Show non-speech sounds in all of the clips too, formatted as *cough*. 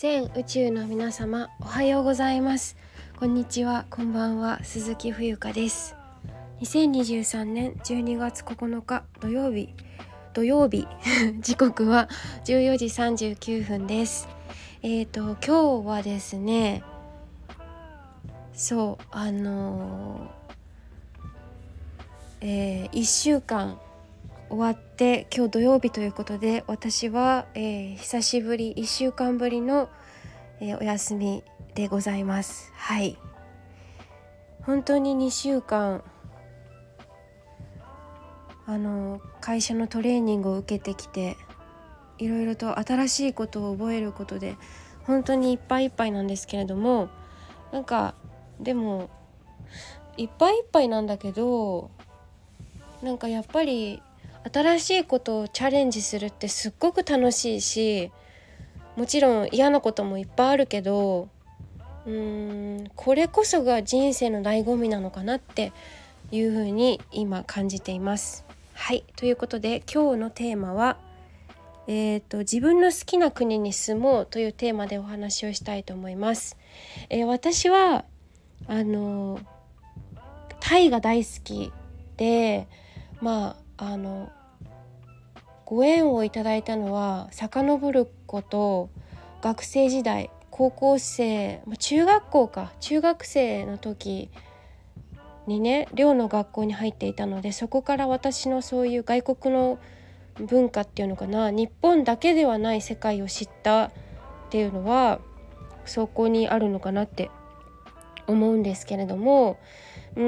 全宇宙の皆様おはようございます。こんにちはこんばんは鈴木冬香です。2023年12月9日土曜日。土曜日 *laughs* 時刻は14時39分です。えーと今日はですねそうあのー、えー、1週間終わって今日土曜日ということで私は、えー、久しぶり1週間ぶりの、えー、お休みでございます。はい。本当に2週間あの会社のトレーニングを受けてきていろいろと新しいことを覚えることで本当にいっぱいいっぱいなんですけれどもなんかでもいっぱいいっぱいなんだけどなんかやっぱり新しいことをチャレンジするってすっごく楽しいしもちろん嫌なこともいっぱいあるけどうーんこれこそが人生の醍醐味なのかなっていうふうに今感じています。はいということで今日のテーマは、えーと、自分の好きな国に住もうというテーマでお話をしたいと思います。えー、私はあのタイが大好きでまああのご縁をいただいたのは遡ること学生時代高校生中学校か。中学生の時にね寮の学校に入っていたのでそこから私のそういう外国の文化っていうのかな日本だけではない世界を知ったっていうのはそこにあるのかなって思うんですけれどもうー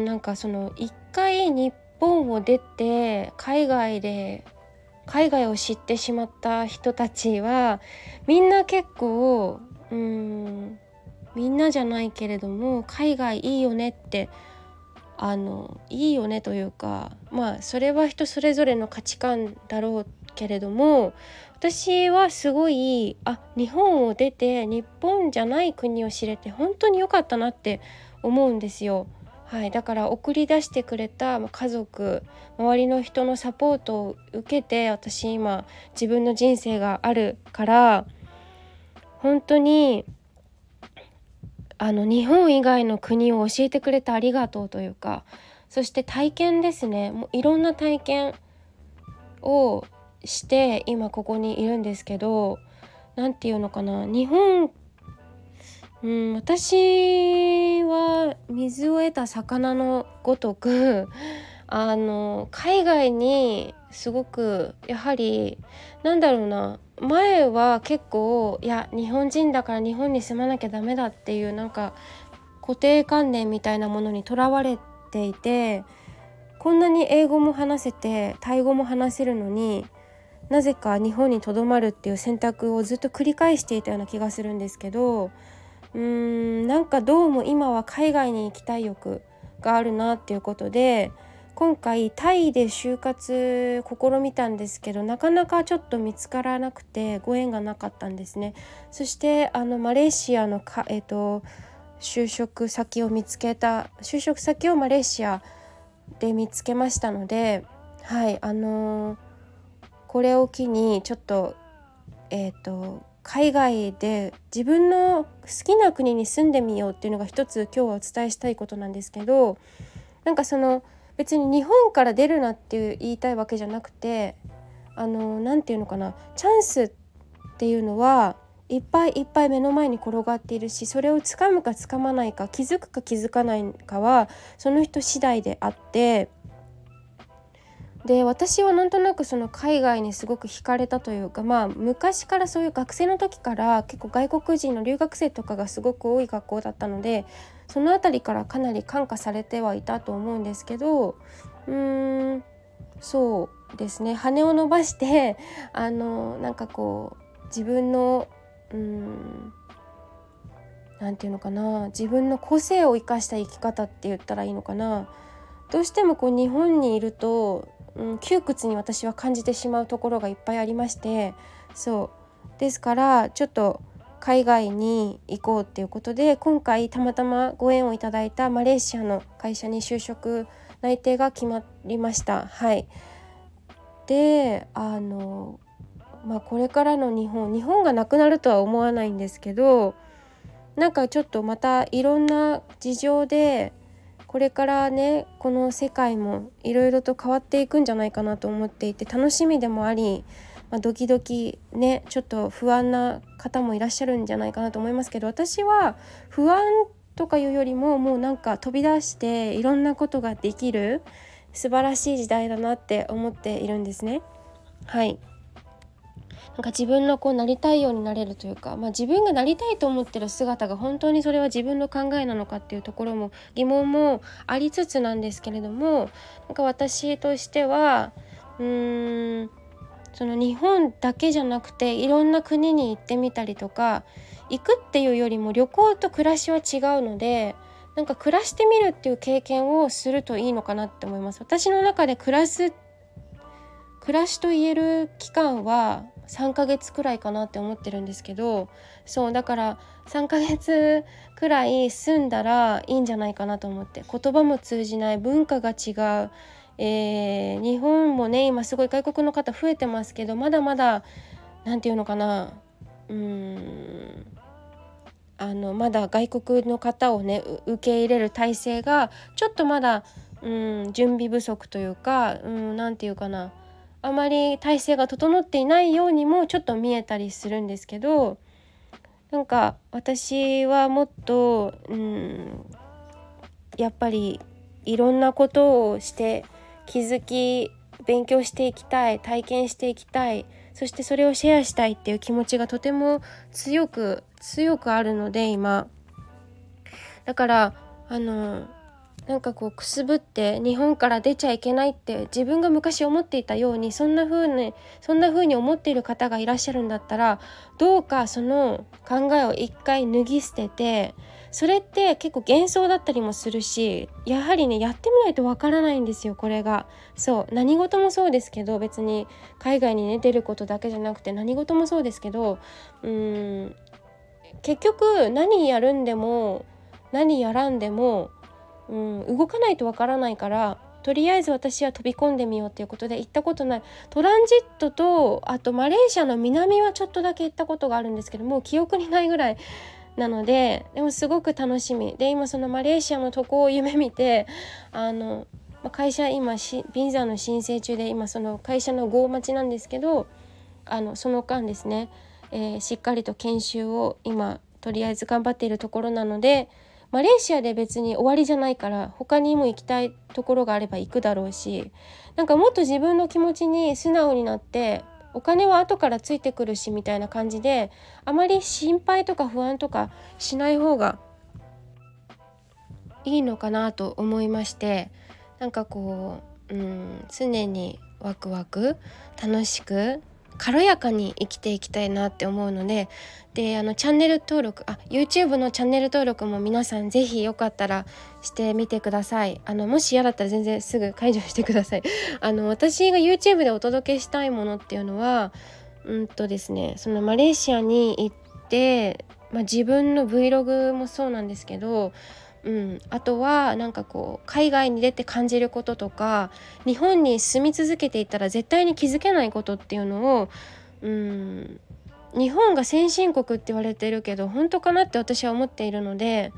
んなんかその一回日本を出て海外で海外を知ってしまった人たちはみんな結構うんみんなじゃないけれども海外いいよねってあのいいよねというかまあそれは人それぞれの価値観だろうけれども私はすごいあ日本を出て日本じゃない国を知れて本当に良かったなって思うんですよ。はい、だから送り出してくれた家族周りの人のサポートを受けて私今自分の人生があるから本当にあの日本以外の国を教えてくれてありがとうというかそして体験ですね。もういろんな体験をして今ここにいるんですけど何て言うのかな日本うん、私は水を得た魚のごとく *laughs* あの海外にすごくやはりなんだろうな前は結構いや日本人だから日本に住まなきゃダメだっていうなんか固定観念みたいなものにとらわれていてこんなに英語も話せてタイ語も話せるのになぜか日本にとどまるっていう選択をずっと繰り返していたような気がするんですけどうーんなんかどうも今は海外に行きたい欲があるなっていうことで今回タイで就活試みたんですけどなかなかちょっと見つからなくてご縁がなかったんですね。そしてあのマレーシアのか、えーと、就職先を見つけた就職先をマレーシアで見つけましたのではいあのー、これを機にちょっとえっ、ー、と海外で自分の好きな国に住んでみようっていうのが一つ今日はお伝えしたいことなんですけどなんかその別に日本から出るなっていう言いたいわけじゃなくてあの何て言うのかなチャンスっていうのはいっぱいいっぱい目の前に転がっているしそれをつかむかつかまないか気づくか気づかないかはその人次第であってで私はなんとなくその海外にすごく惹かれたというかまあ昔からそういう学生の時から結構外国人の留学生とかがすごく多い学校だったのでその辺りからかなり感化されてはいたと思うんですけどうーんそうですね。羽を伸ばしてあのなんかこう自分のうん何て言うのかな自分の個性を生かした生き方って言ったらいいのかな。どうしてもこう日本にいるとうん、窮屈に私は感じてしまうところがいっぱいありましてそうですからちょっと海外に行こうっていうことで今回たまたまご縁をいただいたマレーシアの会社に就職内定が決まりました。はい、であのまあ、これからの日本日本がなくなるとは思わないんですけどなんかちょっとまたいろんな事情でこれからねこの世界もいろいろと変わっていくんじゃないかなと思っていて楽しみでもあり、まあ、ドキドキねちょっと不安な方もいらっしゃるんじゃないかなと思いますけど私は不安とかいうよりももうなんか飛び出していろんなことができる素晴らしい時代だなって思っているんですね。はいなんか自分のこうなりたいようになれるというか、まあ、自分がなりたいと思ってる姿が本当にそれは自分の考えなのかっていうところも疑問もありつつなんですけれどもなんか私としてはうーんその日本だけじゃなくていろんな国に行ってみたりとか行くっていうよりも旅行と暮らしは違うのでなんか暮らしてみるっていう経験をするといいのかなって思います。私の中で暮らす暮らしと言える期間は3ヶ月くらいかなって思ってるんですけどそうだから3ヶ月くらい住んだらいいんじゃないかなと思って言葉も通じない文化が違う、えー、日本もね今すごい外国の方増えてますけどまだまだ何て言うのかなうーんあのまだ外国の方をね受け入れる体制がちょっとまだうん準備不足というか何て言うかな。あまり体制が整っていないようにもちょっと見えたりするんですけどなんか私はもっとうんやっぱりいろんなことをして気づき勉強していきたい体験していきたいそしてそれをシェアしたいっていう気持ちがとても強く強くあるので今。だからあのなんかこうくすぶって日本から出ちゃいけないって自分が昔思っていたようにそんな風にそんな風に思っている方がいらっしゃるんだったらどうかその考えを一回脱ぎ捨ててそれって結構幻想だったりもするしやはりねやってみないとわからないんですよこれが。そう何事もそうですけど別に海外にね出ることだけじゃなくて何事もそうですけどうーん結局何やるんでも何やらんでもうん、動かないとわからないからとりあえず私は飛び込んでみようっていうことで行ったことない。トランジットとあとマレーシアの南はちょっとだけ行ったことがあるんですけどもう記憶にないぐらいなのででもすごく楽しみ。で今そのマレーシアの渡航を夢見てあの会社今ビザの申請中で今その会社の合待ちなんですけどあのその間ですね、えー、しっかりと研修を今とりあえず頑張っているところなのでマレーシアで別に終わりじゃないから他にも行きたいところがあれば行くだろうしなんかもっと自分の気持ちに素直になってお金は後からついてくるしみたいな感じであまり心配とか不安とかしない方がいいのかなと思いましてなんかこう、うん、常にワクワク楽しく軽やかに生きていきたいなって思うのでであのチャンネル登録あ YouTube のチャンネル登録も皆さん是非よかったらしてみてください。あのもし嫌だったら全然すぐ解除してください。*laughs* あの私が YouTube でお届けしたいものっていうのはうんとですねそのマレーシアに行って、まあ、自分の Vlog もそうなんですけどうん、あとはなんかこう海外に出て感じることとか日本に住み続けていたら絶対に気づけないことっていうのを、うん、日本が先進国って言われてるけど本当かなって私は思っているので、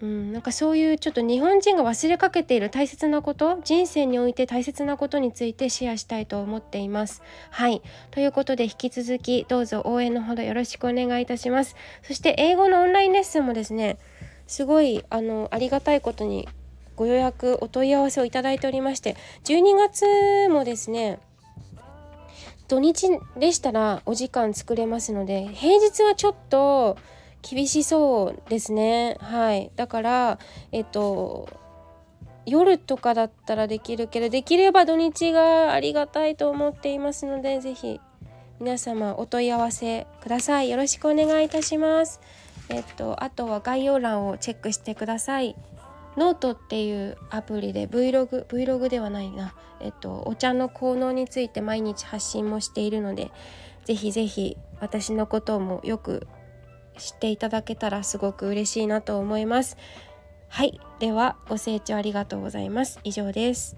うん、なんかそういうちょっと日本人が忘れかけている大切なこと人生において大切なことについてシェアしたいと思っています。はいということで引き続きどうぞ応援のほどよろしくお願いいたします。そして英語のオンラインレッスンもですねすごいあのありがたいことにご予約お問い合わせをいただいておりまして12月もですね土日でしたらお時間作れますので平日はちょっと厳しそうですね。はい。だからえっと夜とかだったらできるけどできれば土日がありがたいと思っていますので是非皆様お問い合わせください。よろしくお願いいたします。えっと、あとは概要欄をチェックしてください。ノートっていうアプリで Vlog、Vlog ではないな、えっと、お茶の効能について毎日発信もしているので、ぜひぜひ私のこともよく知っていただけたらすごく嬉しいなと思います。はい、ではご清聴ありがとうございます。以上です。